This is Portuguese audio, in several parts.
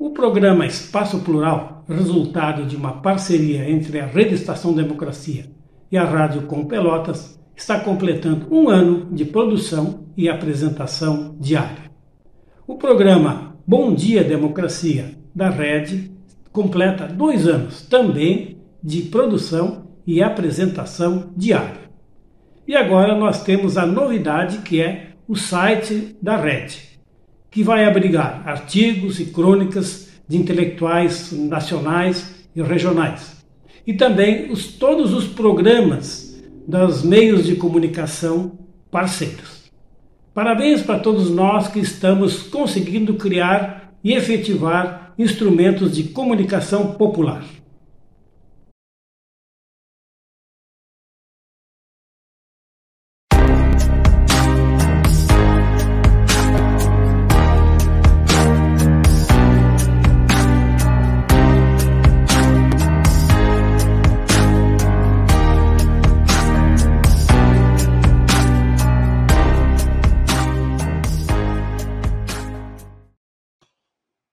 O programa Espaço Plural, resultado de uma parceria entre a Rede Estação Democracia e a Rádio Com Pelotas, está completando um ano de produção e apresentação diária. O programa Bom Dia Democracia da Rede completa dois anos também de produção e apresentação diária. E agora nós temos a novidade que é o site da Rede que vai abrigar artigos e crônicas de intelectuais nacionais e regionais. E também os, todos os programas dos meios de comunicação parceiros. Parabéns para todos nós que estamos conseguindo criar e efetivar instrumentos de comunicação popular.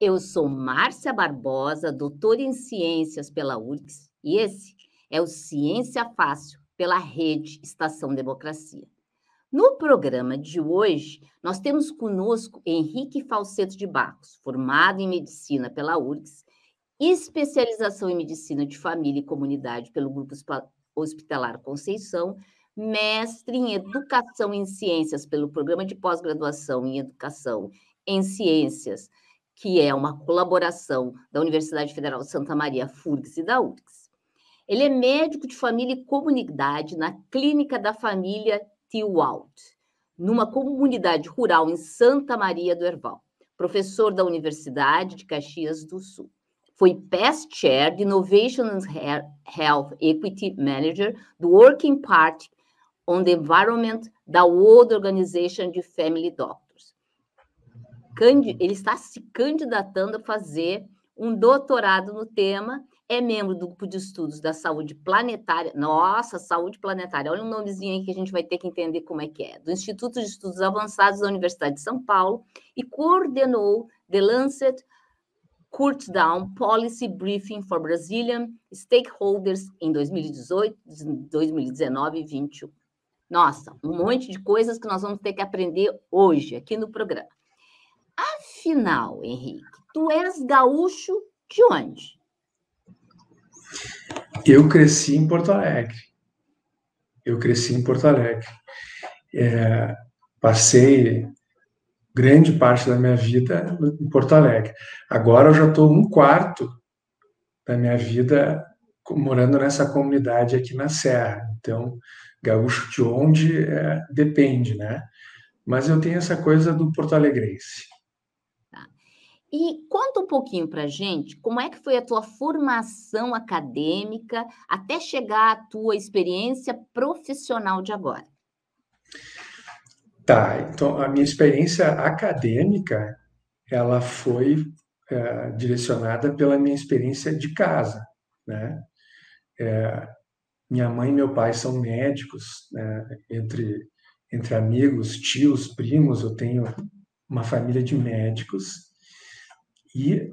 Eu sou Márcia Barbosa, doutora em Ciências pela URGS, e esse é o Ciência Fácil pela Rede Estação Democracia. No programa de hoje, nós temos conosco Henrique Falseto de Barros, formado em Medicina pela URGS, especialização em Medicina de Família e Comunidade pelo Grupo Hospitalar Conceição, mestre em Educação em Ciências pelo Programa de Pós-Graduação em Educação em Ciências que é uma colaboração da Universidade Federal de Santa Maria, FURGS e da URGS. Ele é médico de família e comunidade na Clínica da Família Tiwalt, numa comunidade rural em Santa Maria do Herval. Professor da Universidade de Caxias do Sul. Foi Past Chair de Innovation and Health Equity Manager do Working Party on the Environment da World Organization de Family Doctors ele está se candidatando a fazer um doutorado no tema, é membro do grupo de estudos da saúde planetária. Nossa, saúde planetária, olha um nomezinho aí que a gente vai ter que entender como é que é. Do Instituto de Estudos Avançados da Universidade de São Paulo e coordenou The Lancet Kurt Down Policy Briefing for Brazilian Stakeholders em 2018, 2019 e 2021. Nossa, um monte de coisas que nós vamos ter que aprender hoje aqui no programa. Afinal, Henrique, tu és gaúcho de onde? Eu cresci em Porto Alegre. Eu cresci em Porto Alegre. É, passei grande parte da minha vida em Porto Alegre. Agora eu já estou um quarto da minha vida morando nessa comunidade aqui na Serra. Então, gaúcho de onde é, depende, né? Mas eu tenho essa coisa do porto alegrense. E conta um pouquinho para gente como é que foi a tua formação acadêmica até chegar à tua experiência profissional de agora. Tá, então a minha experiência acadêmica ela foi é, direcionada pela minha experiência de casa, né? É, minha mãe e meu pai são médicos, né? entre entre amigos, tios, primos, eu tenho uma família de médicos e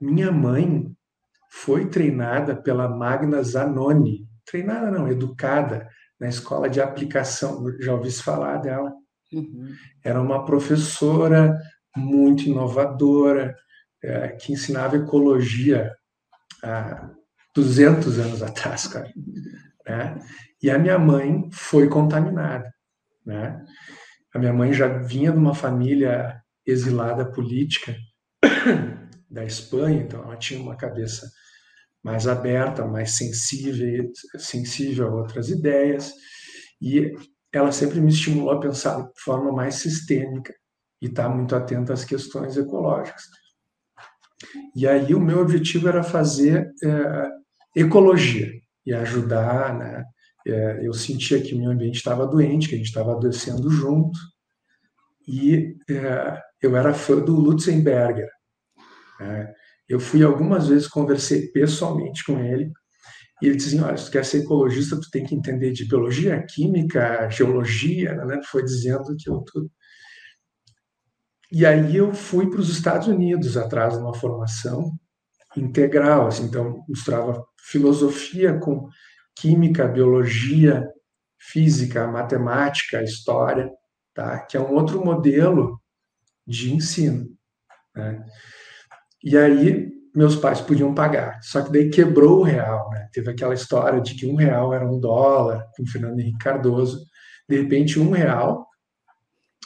minha mãe foi treinada pela Magna Zanoni, treinada não, educada na escola de aplicação, já ouvi falar dela. Uhum. Era uma professora muito inovadora, é, que ensinava ecologia há 200 anos atrás, cara. Né? E a minha mãe foi contaminada. Né? A minha mãe já vinha de uma família exilada política da Espanha, então ela tinha uma cabeça mais aberta, mais sensível, sensível a outras ideias, e ela sempre me estimulou a pensar de forma mais sistêmica e estar muito atenta às questões ecológicas. E aí o meu objetivo era fazer é, ecologia e ajudar, né? É, eu sentia que o meu ambiente estava doente, que a gente estava adoecendo junto, e é, eu era fã do Lutzenberger, é, eu fui algumas vezes, conversei pessoalmente com ele, e ele dizia, olha, se tu quer ser ecologista, tu tem que entender de biologia, química, geologia, né? Foi dizendo que eu tudo. E aí eu fui para os Estados Unidos atrás de uma formação integral, assim, então misturava filosofia com química, biologia, física, matemática, história, tá? Que é um outro modelo de ensino. Né? E aí meus pais podiam pagar, só que daí quebrou o real, né? Teve aquela história de que um real era um dólar, com Fernando Henrique Cardoso. De repente, um real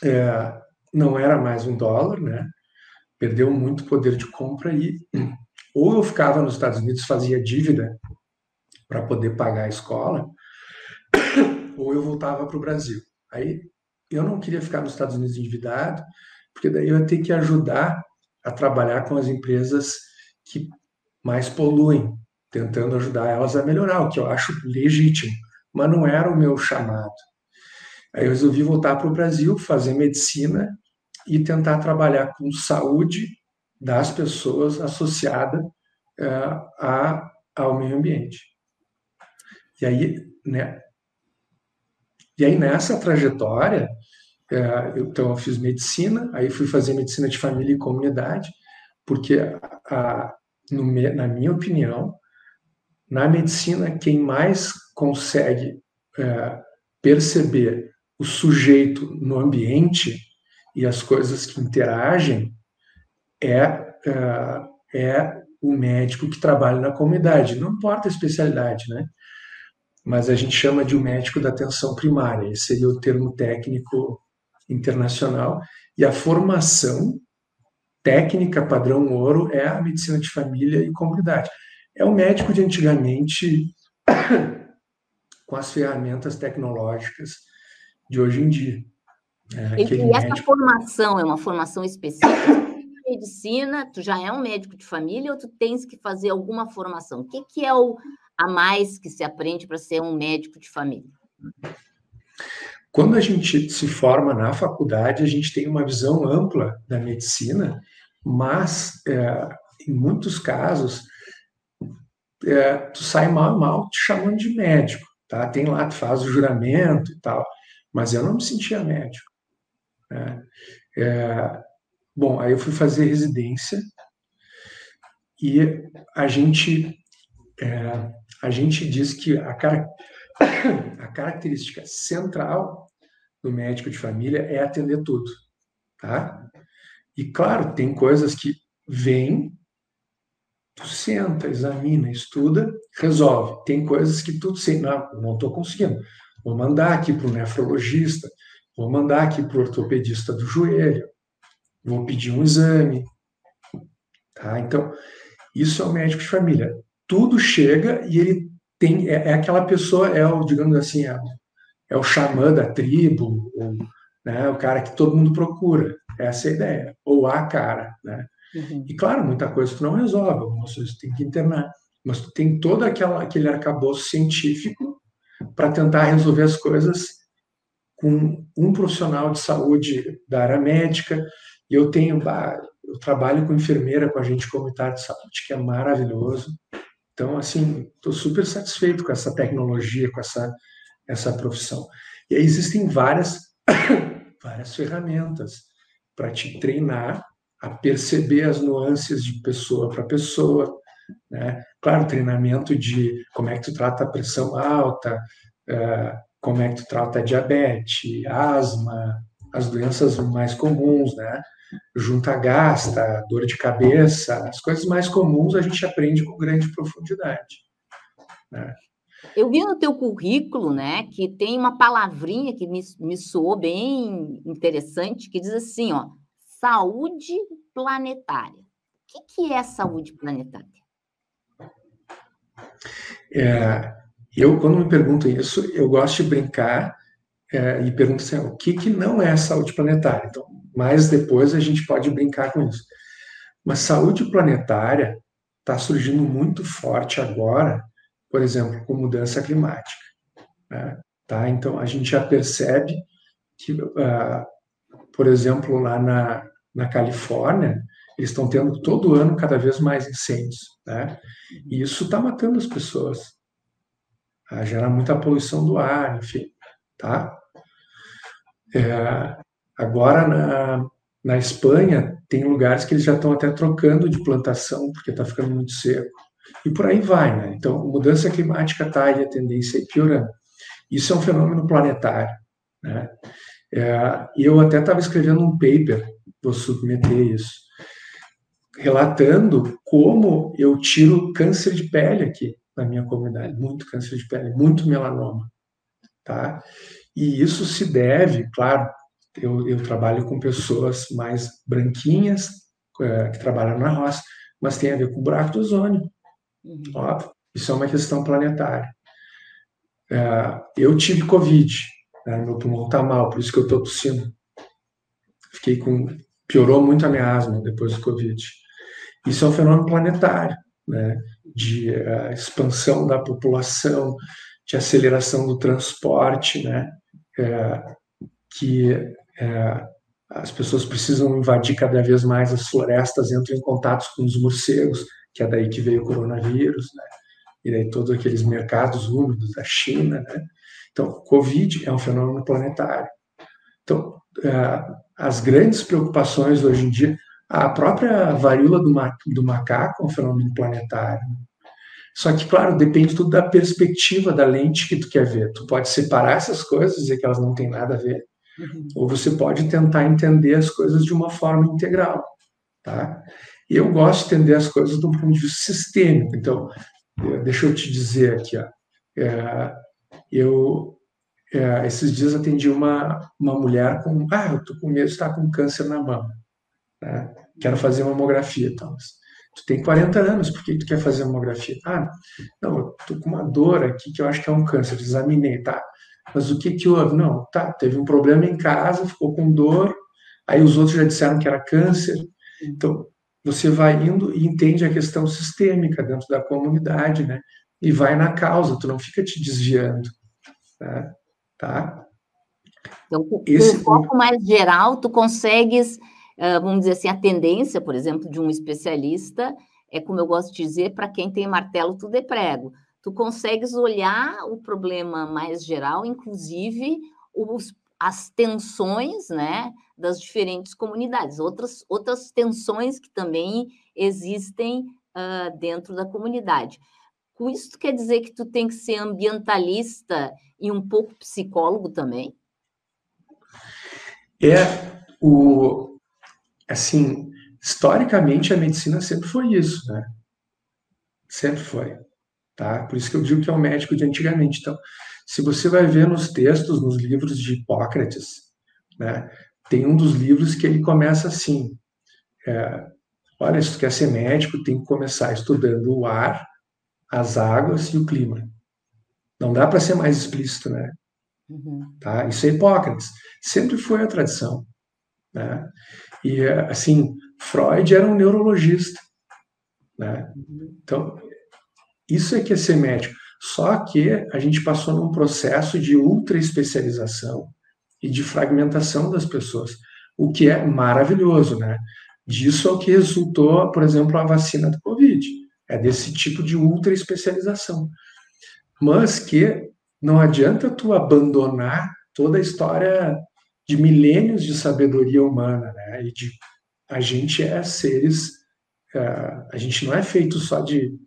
é, não era mais um dólar, né? Perdeu muito poder de compra e ou eu ficava nos Estados Unidos, fazia dívida para poder pagar a escola, ou eu voltava para o Brasil. Aí eu não queria ficar nos Estados Unidos endividado, porque daí eu ia ter que ajudar a trabalhar com as empresas que mais poluem, tentando ajudar elas a melhorar, o que eu acho legítimo, mas não era o meu chamado. Aí eu resolvi voltar para o Brasil, fazer medicina e tentar trabalhar com saúde das pessoas associada uh, a, ao meio ambiente. E aí, né, e aí nessa trajetória, então eu fiz medicina, aí fui fazer medicina de família e comunidade, porque a, no, na minha opinião, na medicina, quem mais consegue uh, perceber o sujeito no ambiente e as coisas que interagem é, é, é o médico que trabalha na comunidade. Não importa a especialidade, né? Mas a gente chama de um médico da atenção primária. Esse seria o termo técnico internacional. E a formação técnica padrão ouro é a medicina de família e comunidade. É o médico de antigamente com as ferramentas tecnológicas de hoje em dia. É, e, essa médico... formação é uma formação específica? Medicina, tu já é um médico de família ou tu tens que fazer alguma formação? O que, que é o a mais que se aprende para ser um médico de família? Quando a gente se forma na faculdade, a gente tem uma visão ampla da medicina, mas é, em muitos casos é, tu sai mal mal te chamando de médico, tá? Tem lá, tu faz o juramento e tal, mas eu não me sentia médico. Né? É, bom, aí eu fui fazer residência e a gente é, a gente diz que a, a característica central do médico de família é atender tudo, tá? E claro, tem coisas que vêm, tu senta, examina, estuda, resolve. Tem coisas que tu sei, não, não estou conseguindo. Vou mandar aqui para o nefrologista, Vou mandar aqui para o ortopedista do joelho, vou pedir um exame. Tá? Então, isso é o médico de família. Tudo chega e ele tem. É, é aquela pessoa, é o, digamos assim, é, é o xamã da tribo, ou, né, o cara que todo mundo procura. Essa é a ideia. Ou a cara. Né? Uhum. E claro, muita coisa tu não resolve, algumas coisas tu tem que internar. Mas tu tem todo aquela, aquele arcabouço científico para tentar resolver as coisas com um profissional de saúde da área médica. E eu tenho, eu trabalho com enfermeira com a gente comunitário de saúde, que é maravilhoso. Então, assim, estou super satisfeito com essa tecnologia, com essa, essa profissão. E aí existem várias, várias ferramentas para te treinar a perceber as nuances de pessoa para pessoa. Né? Claro, treinamento de como é que tu trata a pressão alta, uh, como é que tu trata diabetes, asma, as doenças mais comuns, né? Junta gasta, dor de cabeça, as coisas mais comuns a gente aprende com grande profundidade. Né? Eu vi no teu currículo, né, que tem uma palavrinha que me, me soou bem interessante, que diz assim, ó, saúde planetária. O que, que é saúde planetária? É, eu, quando me perguntam isso, eu gosto de brincar é, e pergunto assim, o que, que não é saúde planetária? Então, mais depois a gente pode brincar com isso. Mas saúde planetária está surgindo muito forte agora, por exemplo, com mudança climática. Né? Tá? Então, a gente já percebe que, uh, por exemplo, lá na, na Califórnia, eles estão tendo todo ano cada vez mais incêndios. Né? E isso está matando as pessoas a gerar muita poluição do ar, enfim, tá? É, agora, na, Na Espanha, tem lugares que eles já estão até trocando de plantação, porque está ficando muito seco. E por aí vai, né? Então, mudança climática está aí, a tendência é piorando. Isso é um fenômeno planetário, né? É, eu até estava escrevendo um paper, vou submeter isso, relatando como eu tiro câncer de pele aqui na minha comunidade, muito câncer de pele, muito melanoma, tá? E isso se deve, claro, eu, eu trabalho com pessoas mais branquinhas, é, que trabalham na roça, mas tem a ver com o buraco do ozônio. Uhum. Óbvio, isso é uma questão planetária. É, eu tive Covid, né, meu pulmão está mal, por isso que eu estou tossindo. Fiquei com. Piorou muito a minha asma depois do Covid. Isso é um fenômeno planetário, né, de uh, expansão da população, de aceleração do transporte, né, é, que é, as pessoas precisam invadir cada vez mais as florestas, entram em contato com os morcegos, que é daí que veio o coronavírus, né? E daí todos aqueles mercados úmidos da China, né? Então, Covid é um fenômeno planetário. Então, é, as grandes preocupações hoje em dia, a própria varíola do, ma do macaco é um fenômeno planetário. Só que, claro, depende tudo da perspectiva da lente que tu quer ver. Tu pode separar essas coisas, dizer que elas não têm nada a ver, Uhum. Ou você pode tentar entender as coisas de uma forma integral, tá? Eu gosto de entender as coisas do ponto de vista sistêmico. Então, é, deixa eu te dizer aqui, ó, é, eu é, esses dias atendi uma, uma mulher com, ah, eu tô com medo de estar com câncer na mama, né? quero fazer uma mamografia, então, tu tem 40 anos, por que tu quer fazer mamografia? Ah, não, eu tô com uma dor aqui que eu acho que é um câncer, examinei, tá? Mas o que que houve? Não, tá, teve um problema em casa, ficou com dor, aí os outros já disseram que era câncer. Então, você vai indo e entende a questão sistêmica dentro da comunidade, né? E vai na causa, tu não fica te desviando, né? tá? Então, com Esse... um foco mais geral, tu consegues, vamos dizer assim, a tendência, por exemplo, de um especialista, é como eu gosto de dizer, para quem tem martelo, tudo é prego tu consegues olhar o problema mais geral, inclusive os, as tensões né, das diferentes comunidades, outras, outras tensões que também existem uh, dentro da comunidade. Com isso, quer dizer que tu tem que ser ambientalista e um pouco psicólogo também? É o assim, historicamente a medicina sempre foi isso, né? Sempre foi tá? Por isso que eu digo que é o médico de antigamente. Então, se você vai ver nos textos, nos livros de Hipócrates, né, tem um dos livros que ele começa assim: é, olha, se tu quer ser médico, tem que começar estudando o ar, as águas e o clima. Não dá para ser mais explícito, né? Uhum. Tá? Isso é Hipócrates. Sempre foi a tradição. Né? E, assim, Freud era um neurologista. Né? Uhum. Então, isso é que é ser médico. Só que a gente passou num processo de ultra especialização e de fragmentação das pessoas, o que é maravilhoso, né? Disso é o que resultou, por exemplo, a vacina do Covid. É desse tipo de ultra especialização. Mas que não adianta tu abandonar toda a história de milênios de sabedoria humana, né? E de a gente é seres, uh, a gente não é feito só de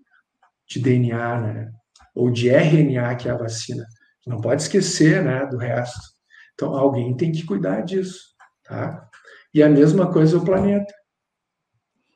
de DNA, né? Ou de RNA, que é a vacina. Não pode esquecer, né, do resto. Então, alguém tem que cuidar disso, tá? E a mesma coisa o planeta.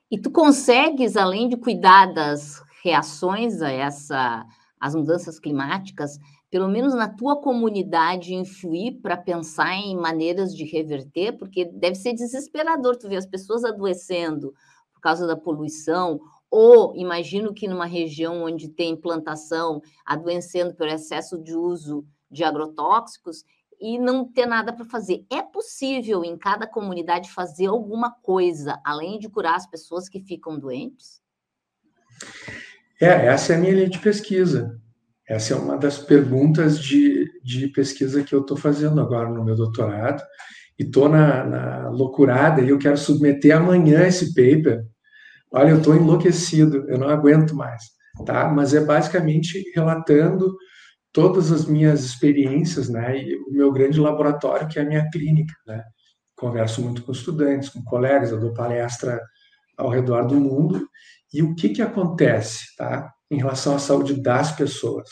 E tu consegues, além de cuidar das reações a essa, as mudanças climáticas, pelo menos na tua comunidade, influir para pensar em maneiras de reverter? Porque deve ser desesperador tu ver as pessoas adoecendo por causa da poluição ou imagino que numa região onde tem plantação adoecendo pelo excesso de uso de agrotóxicos e não ter nada para fazer. É possível em cada comunidade fazer alguma coisa além de curar as pessoas que ficam doentes? É, essa é a minha linha de pesquisa. Essa é uma das perguntas de, de pesquisa que eu estou fazendo agora no meu doutorado. E estou na, na loucurada e eu quero submeter amanhã esse paper olha, eu estou enlouquecido, eu não aguento mais, tá? Mas é basicamente relatando todas as minhas experiências, né? E o meu grande laboratório, que é a minha clínica, né? converso muito com estudantes, com colegas, eu dou palestra ao redor do mundo. E o que, que acontece tá, em relação à saúde das pessoas?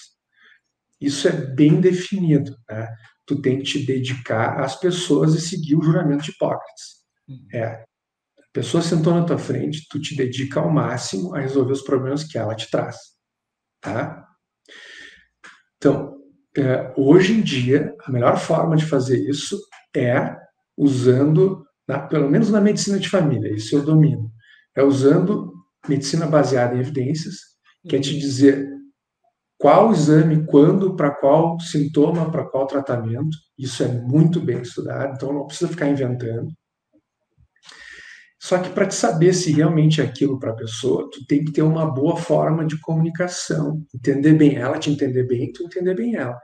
Isso é bem definido. Né? Tu tem que te dedicar às pessoas e seguir o juramento de Hipócrates. Uhum. É, a pessoa sentou na tua frente, tu te dedica ao máximo a resolver os problemas que ela te traz. Tá? Então, é, hoje em dia, a melhor forma de fazer isso é usando, na, pelo menos na medicina de família, isso eu domino, é usando medicina baseada em evidências, que é te dizer qual exame, quando, para qual sintoma, para qual tratamento. Isso é muito bem estudado, então não precisa ficar inventando. Só que para te saber se realmente é aquilo para a pessoa, tu tem que ter uma boa forma de comunicação, entender bem ela, te entender bem, tu entender bem ela.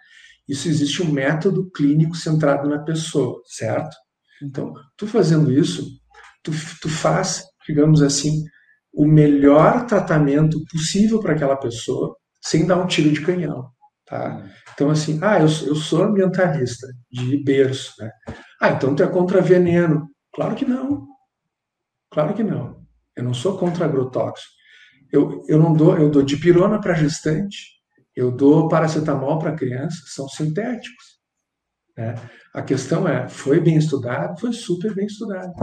Isso existe um método clínico centrado na pessoa, certo? Então, tu fazendo isso, tu, tu faz, digamos assim, o melhor tratamento possível para aquela pessoa, sem dar um tiro de canhão. Tá? Então, assim, ah, eu, eu sou ambientalista de berço. Né? Ah, então tu é contra veneno. Claro que não. Claro que não. Eu não sou contra agrotóxico. Eu, eu não dou, eu dou dipirona para gestante, eu dou paracetamol para criança, são sintéticos. Né? A questão é, foi bem estudado? Foi super bem estudado.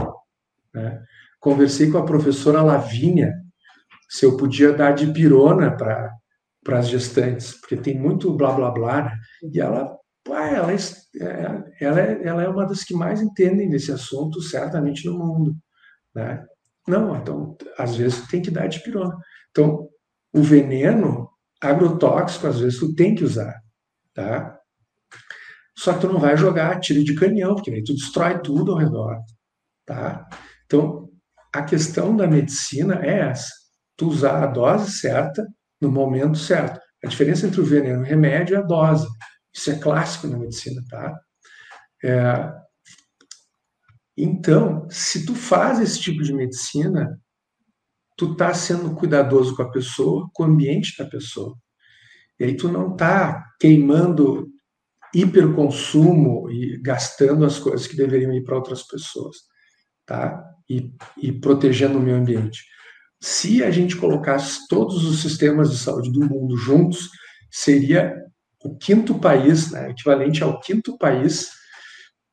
Né? Conversei com a professora Lavínia se eu podia dar dipirona para para as gestantes, porque tem muito blá blá blá, né? e ela, pá, ela, é, ela, é, ela é uma das que mais entendem desse assunto, certamente no mundo. Né? Não, então, às vezes tem que dar dipirona. Então, o veneno agrotóxico, às vezes tu tem que usar, tá? Só que tu não vai jogar tiro de canhão, porque aí tu destrói tudo ao redor, tá? Então, a questão da medicina é essa, tu usar a dose certa no momento certo. A diferença entre o veneno e o remédio é a dose. Isso é clássico na medicina, tá? É, então, se tu faz esse tipo de medicina, tu tá sendo cuidadoso com a pessoa, com o ambiente da pessoa. E aí tu não tá queimando hiperconsumo e gastando as coisas que deveriam ir para outras pessoas, tá? E, e protegendo o meio ambiente. Se a gente colocasse todos os sistemas de saúde do mundo juntos, seria o quinto país, né, equivalente ao quinto país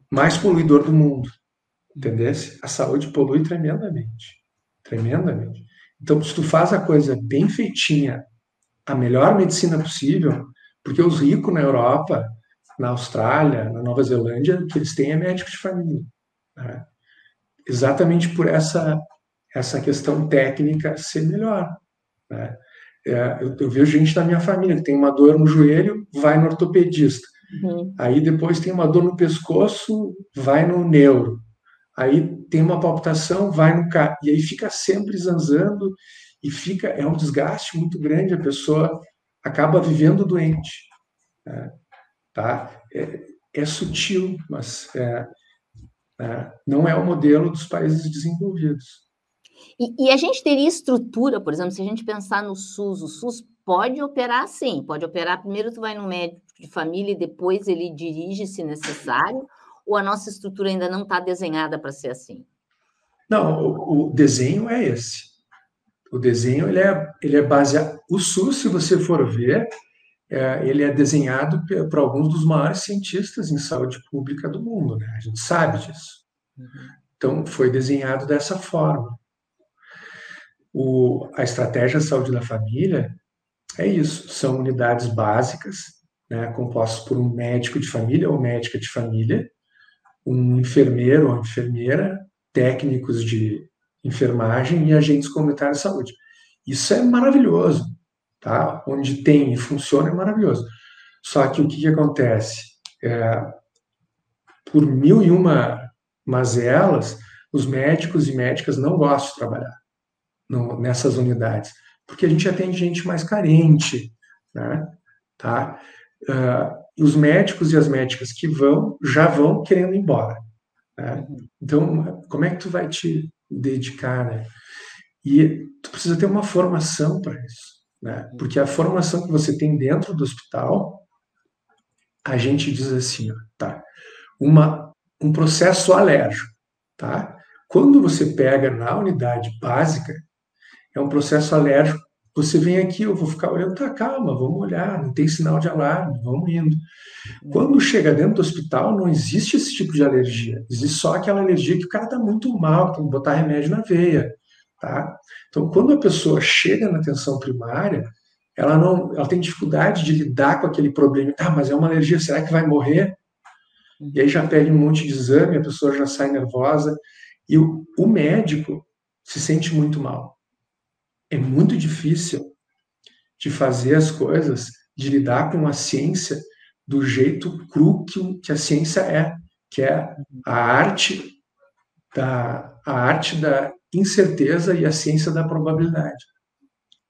mais poluidor do mundo. Entendesse? A saúde polui tremendamente. Tremendamente. Então, se tu faz a coisa bem feitinha, a melhor medicina possível, porque os ricos na Europa, na Austrália, na Nova Zelândia, que eles têm é médico de família. Né? Exatamente por essa essa questão técnica ser melhor. Né? É, eu, eu, vejo gente da minha família que tem uma dor no joelho, vai no ortopedista. Uhum. Aí depois tem uma dor no pescoço, vai no neuro. Aí tem uma palpitação, vai no carro. E aí fica sempre zanzando e fica é um desgaste muito grande. A pessoa acaba vivendo doente. Né? Tá? É, é, sutil, mas é, é, não é o modelo dos países desenvolvidos. E, e, a gente teria estrutura, por exemplo, se a gente pensar no SUS, o SUS pode operar sim, pode operar. Primeiro tu vai no médico de família e depois ele dirige se necessário, ou a nossa estrutura ainda não está desenhada para ser assim? Não, o, o, desenho é esse. O desenho ele é, ele é baseado. O SUS, se você for ver, é, ele é desenhado por alguns dos maiores cientistas em saúde pública do mundo, né? A gente sabe disso. Então, foi desenhado dessa forma. O, a estratégia de saúde da família é isso, são unidades básicas, né, compostas por um médico de família ou médica de família, um enfermeiro ou enfermeira, técnicos de enfermagem e agentes comunitários de saúde. Isso é maravilhoso, tá? Onde tem e funciona é maravilhoso. Só que o que, que acontece? É, por mil e uma mazelas, os médicos e médicas não gostam de trabalhar no, nessas unidades, porque a gente atende gente mais carente, né? Tá? Uh, os médicos e as médicas que vão já vão querendo ir embora. Né? Então, como é que tu vai te dedicar, né? E tu precisa ter uma formação para isso, né? Porque a formação que você tem dentro do hospital, a gente diz assim, ó, tá? Uma, um processo alérgico, tá? Quando você pega na unidade básica, é um processo alérgico. Você vem aqui, eu vou ficar olhando, tá, calma, vamos olhar, não tem sinal de alarme, vamos indo. Quando chega dentro do hospital, não existe esse tipo de alergia. Existe só aquela alergia que o cara está muito mal, tem que botar remédio na veia. Tá? Então, quando a pessoa chega na atenção primária, ela não, ela tem dificuldade de lidar com aquele problema. Ah, mas é uma alergia, será que vai morrer? E aí já pede um monte de exame, a pessoa já sai nervosa e o, o médico se sente muito mal. É muito difícil de fazer as coisas, de lidar com a ciência do jeito cru que, que a ciência é, que é a arte da a arte da incerteza e a ciência da probabilidade,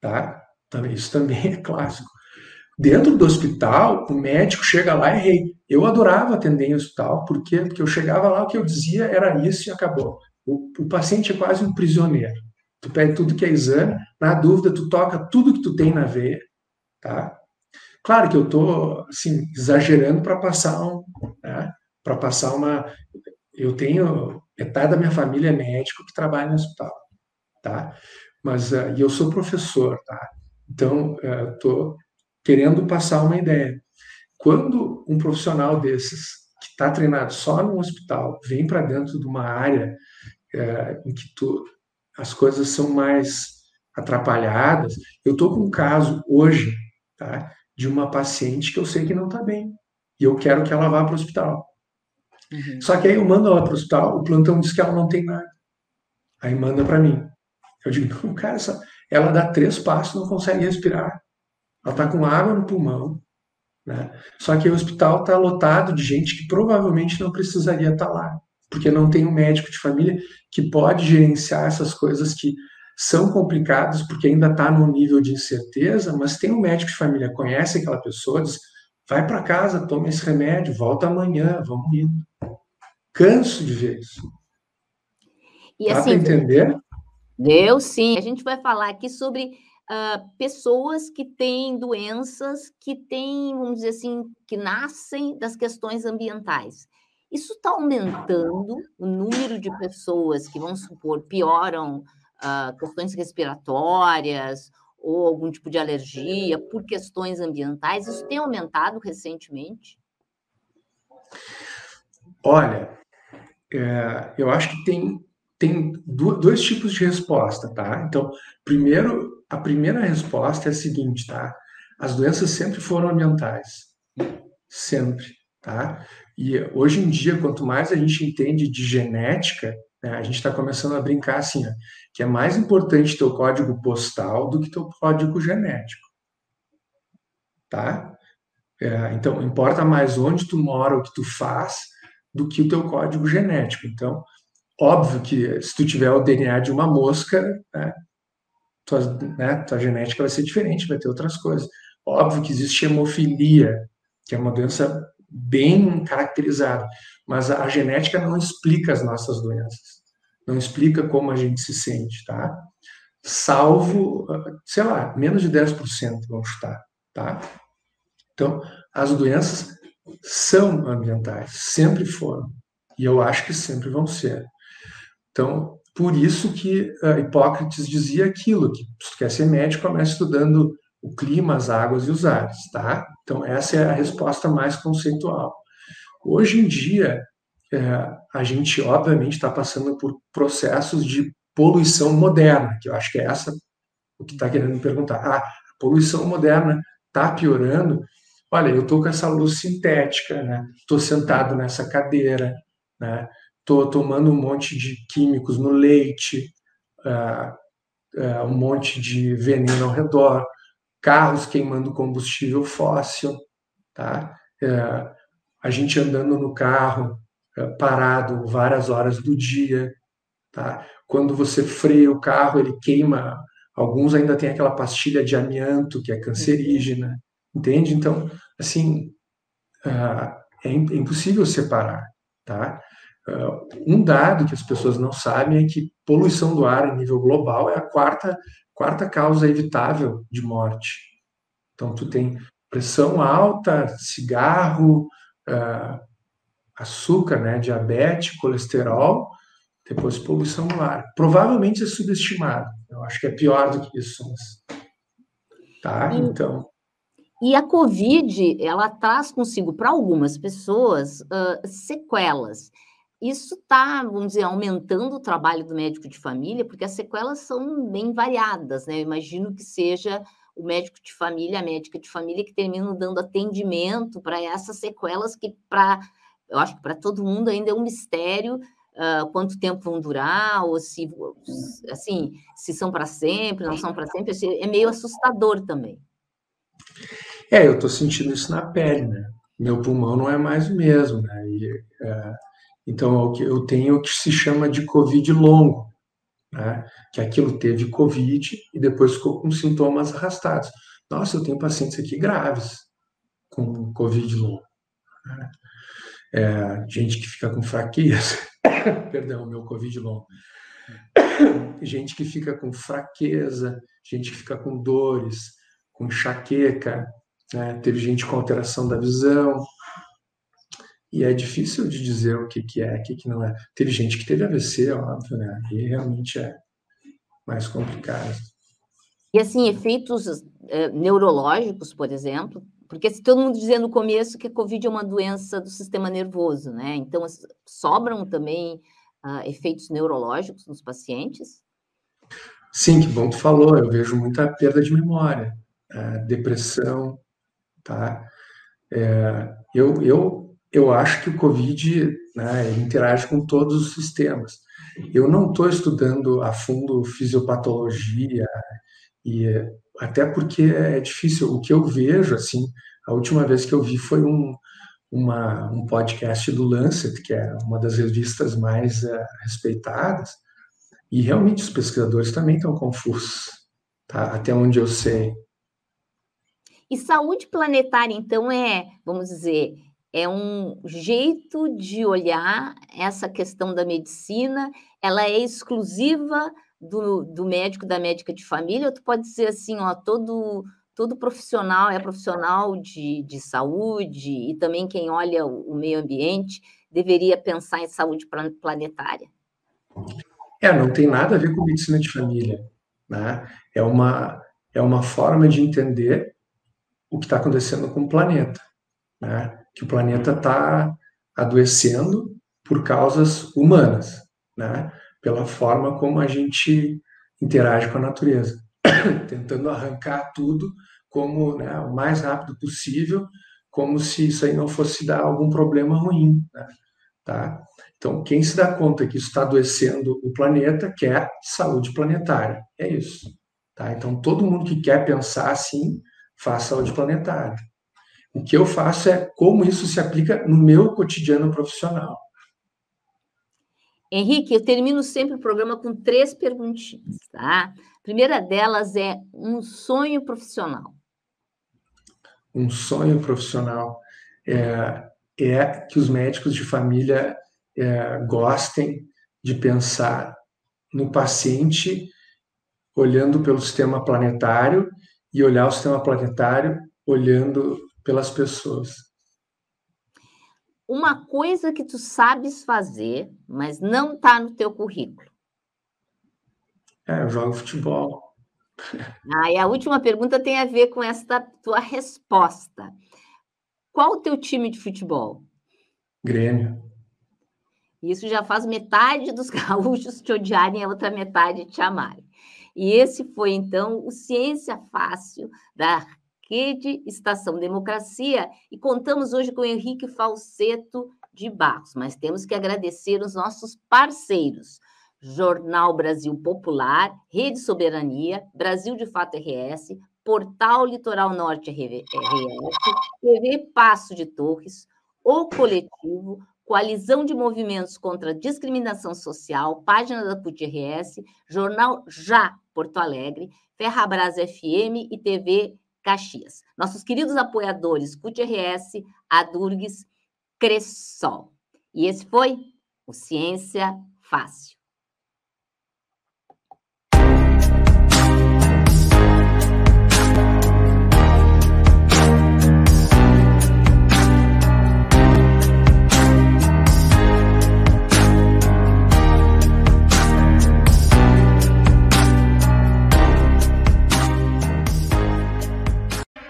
tá? Também isso também é clássico. Dentro do hospital, o médico chega lá e rei. Eu adorava atender em hospital, por quê? Porque eu chegava lá, o que eu dizia era isso e acabou. O, o paciente é quase um prisioneiro. Tu pede tudo que é exame, na dúvida, tu toca tudo que tu tem na veia, tá? Claro que eu estou assim, exagerando para passar um, né, para passar uma. Eu tenho metade da minha família é médico que trabalha no hospital, tá? Mas uh, e eu sou professor, tá? Então estou uh, querendo passar uma ideia. Quando um profissional desses que está treinado só no hospital vem para dentro de uma área uh, em que tu, as coisas são mais atrapalhadas, eu estou com um caso hoje, tá? de uma paciente que eu sei que não está bem. E eu quero que ela vá para o hospital. Uhum. Só que aí eu mando ela para o hospital, o plantão diz que ela não tem nada. Aí manda para mim. Eu digo, não, cara, essa... ela dá três passos não consegue respirar. Ela está com água no pulmão. Né? Só que o hospital está lotado de gente que provavelmente não precisaria estar tá lá. Porque não tem um médico de família que pode gerenciar essas coisas que são complicados porque ainda está no nível de incerteza, mas tem um médico de família, conhece aquela pessoa, diz, vai para casa, toma esse remédio, volta amanhã, vamos indo. Canso de ver isso. E Dá assim, entender? Deu sim. A gente vai falar aqui sobre uh, pessoas que têm doenças que têm, vamos dizer assim, que nascem das questões ambientais. Isso está aumentando o número de pessoas que, vamos supor, pioram uh, questões respiratórias ou algum tipo de alergia por questões ambientais? Isso tem aumentado recentemente? Olha, é, eu acho que tem, tem dois tipos de resposta, tá? Então, primeiro, a primeira resposta é a seguinte, tá? As doenças sempre foram ambientais, sempre, tá? E hoje em dia, quanto mais a gente entende de genética, né, a gente está começando a brincar assim, ó, que é mais importante teu código postal do que teu código genético. Tá? É, então, importa mais onde tu mora, o que tu faz, do que o teu código genético. Então, óbvio que se tu tiver o DNA de uma mosca, né, tua, né, tua genética vai ser diferente, vai ter outras coisas. Óbvio que existe hemofilia, que é uma doença bem caracterizada, mas a, a genética não explica as nossas doenças não explica como a gente se sente, tá? Salvo, sei lá, menos de 10%, vamos chutar, tá? Então, as doenças são ambientais, sempre foram, e eu acho que sempre vão ser. Então, por isso que uh, Hipócrates dizia aquilo, que se tu quer ser médico, começa estudando o clima, as águas e os ares, tá? Então, essa é a resposta mais conceitual. Hoje em dia, é, a gente, obviamente, está passando por processos de poluição moderna, que eu acho que é essa o que está querendo me perguntar. Ah, a poluição moderna está piorando? Olha, eu estou com essa luz sintética, né? Estou sentado nessa cadeira, né? Estou tomando um monte de químicos no leite, uh, uh, um monte de veneno ao redor, carros queimando combustível fóssil, tá? Uh, a gente andando no carro, parado várias horas do dia, tá? Quando você freia o carro, ele queima. Alguns ainda têm aquela pastilha de amianto que é cancerígena, entende? Então, assim, uh, é impossível separar, tá? Uh, um dado que as pessoas não sabem é que poluição do ar em nível global é a quarta quarta causa evitável de morte. Então, tu tem pressão alta, cigarro, uh, açúcar, né, diabetes, colesterol, depois poluição no ar. Provavelmente é subestimado. Eu acho que é pior do que isso. Tá? Então. E a Covid, ela traz consigo, para algumas pessoas, uh, sequelas. Isso está, vamos dizer, aumentando o trabalho do médico de família, porque as sequelas são bem variadas, né? Eu imagino que seja o médico de família, a médica de família que terminam dando atendimento para essas sequelas que, para, eu acho que para todo mundo ainda é um mistério uh, quanto tempo vão durar, ou se, assim, se são para sempre, não são para sempre, é meio assustador também. É, eu estou sentindo isso na pele, né? Meu pulmão não é mais o mesmo, né? E, é então, é eu tenho o que se chama de Covid longo, né? que aquilo teve Covid e depois ficou com sintomas arrastados. Nossa, eu tenho pacientes aqui graves com Covid longo. Né? É, gente que fica com fraqueza, perdão, meu Covid longo. gente que fica com fraqueza, gente que fica com dores, com enxaqueca, né? teve gente com alteração da visão, e é difícil de dizer o que, que é, o que, que não é. Teve gente que teve AVC, óbvio, né? E realmente é mais complicado. E assim, efeitos uh, neurológicos, por exemplo, porque se todo mundo dizia no começo que a Covid é uma doença do sistema nervoso, né? Então, sobram também uh, efeitos neurológicos nos pacientes? Sim, que bom tu falou. Eu vejo muita perda de memória, uh, depressão, tá? É, eu, eu eu acho que o Covid né, interage com todos os sistemas. Eu não estou estudando a fundo fisiopatologia, e até porque é difícil. O que eu vejo, assim, a última vez que eu vi foi um, uma, um podcast do Lancet, que é uma das revistas mais uh, respeitadas, e realmente os pesquisadores também estão confusos, tá? até onde eu sei. E saúde planetária, então, é, vamos dizer, é um jeito de olhar essa questão da medicina, ela é exclusiva do, do médico, da médica de família, ou tu pode dizer assim, ó, todo, todo profissional é profissional de, de saúde e também quem olha o, o meio ambiente deveria pensar em saúde planetária? É, não tem nada a ver com medicina de família, né? É uma, é uma forma de entender o que está acontecendo com o planeta, né? que o planeta está adoecendo por causas humanas, né? pela forma como a gente interage com a natureza, tentando arrancar tudo como né, o mais rápido possível, como se isso aí não fosse dar algum problema ruim. Né? Tá? Então, quem se dá conta que isso está adoecendo o planeta quer saúde planetária. É isso. Tá? Então, todo mundo que quer pensar assim, faz saúde planetária. O que eu faço é como isso se aplica no meu cotidiano profissional. Henrique, eu termino sempre o programa com três perguntinhas, tá? A primeira delas é um sonho profissional. Um sonho profissional é, é que os médicos de família é, gostem de pensar no paciente olhando pelo sistema planetário e olhar o sistema planetário olhando pelas pessoas. Uma coisa que tu sabes fazer, mas não está no teu currículo. É, eu jogo futebol. Ah, e a última pergunta tem a ver com esta tua resposta. Qual o teu time de futebol? Grêmio. Isso já faz metade dos gaúchos te odiarem e a outra metade te amarem. E esse foi, então, o Ciência Fácil da Rede Estação Democracia e contamos hoje com Henrique Falseto de Barros, mas temos que agradecer os nossos parceiros. Jornal Brasil Popular, Rede Soberania, Brasil de Fato RS, Portal Litoral Norte RS, TV Passo de Torres, O Coletivo, Coalizão de Movimentos contra a Discriminação Social, Página da PUT RS, Jornal Já Porto Alegre, Ferrabras FM e TV Caxias. Nossos queridos apoiadores, CUT-RS, Adurgues, Cressol. E esse foi o Ciência Fácil.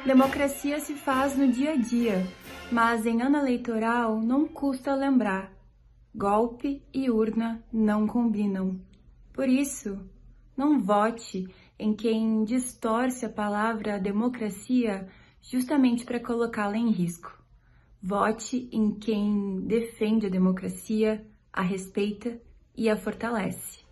Democracia se faz no dia a dia, mas em ano eleitoral não custa lembrar. Golpe e urna não combinam. Por isso, não vote em quem distorce a palavra democracia justamente para colocá-la em risco. Vote em quem defende a democracia, a respeita e a fortalece.